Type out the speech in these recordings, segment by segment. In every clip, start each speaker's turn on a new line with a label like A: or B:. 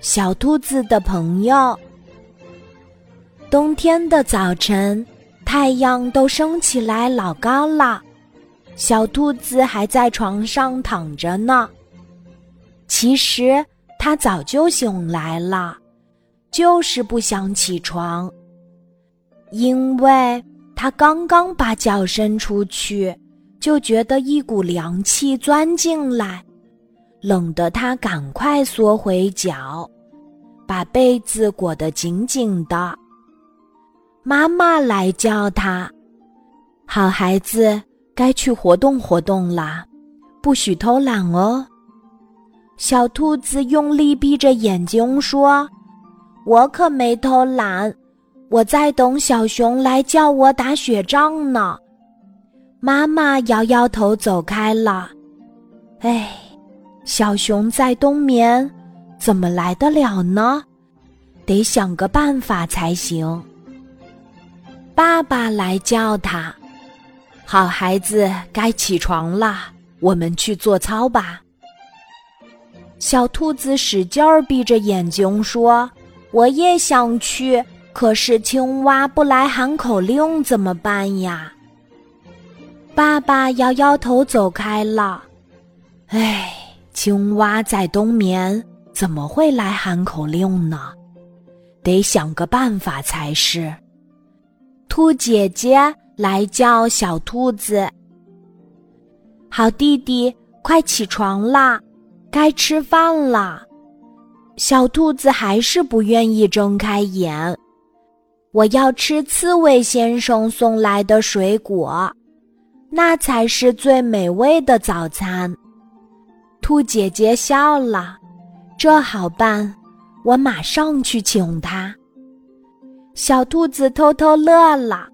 A: 小兔子的朋友。冬天的早晨，太阳都升起来老高了，小兔子还在床上躺着呢。其实它早就醒来了，就是不想起床，因为它刚刚把脚伸出去，就觉得一股凉气钻进来。冷得他赶快缩回脚，把被子裹得紧紧的。妈妈来叫他：“好孩子，该去活动活动啦，不许偷懒哦。”小兔子用力闭着眼睛说：“我可没偷懒，我在等小熊来叫我打雪仗呢。”妈妈摇摇头走开了。哎。小熊在冬眠，怎么来得了呢？得想个办法才行。爸爸来叫他：“好孩子，该起床啦，我们去做操吧。”小兔子使劲儿闭着眼睛说：“我也想去，可是青蛙不来喊口令，怎么办呀？”爸爸摇摇头走开了。唉。青蛙在冬眠，怎么会来喊口令呢？得想个办法才是。兔姐姐来叫小兔子：“好弟弟，快起床啦，该吃饭了。”小兔子还是不愿意睁开眼。我要吃刺猬先生送来的水果，那才是最美味的早餐。兔姐姐笑了，这好办，我马上去请他。小兔子偷偷乐了。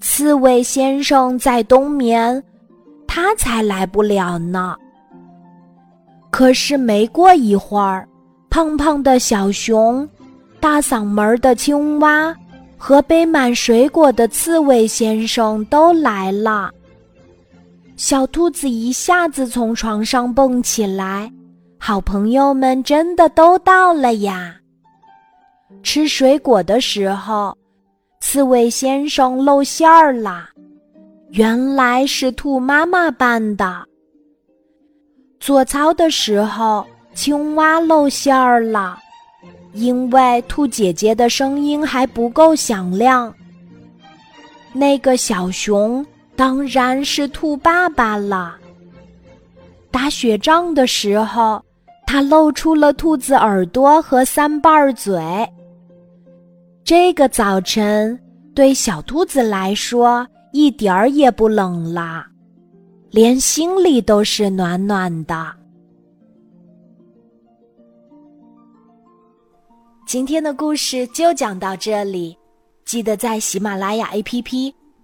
A: 刺猬先生在冬眠，他才来不了呢。可是没过一会儿，胖胖的小熊、大嗓门的青蛙和背满水果的刺猬先生都来了。小兔子一下子从床上蹦起来，好朋友们真的都到了呀！吃水果的时候，刺猬先生露馅儿了，原来是兔妈妈扮的。做操的时候，青蛙露馅儿了，因为兔姐姐的声音还不够响亮。那个小熊。当然是兔爸爸了。打雪仗的时候，他露出了兔子耳朵和三瓣嘴。这个早晨对小兔子来说一点儿也不冷啦，连心里都是暖暖的。今天的故事就讲到这里，记得在喜马拉雅 APP。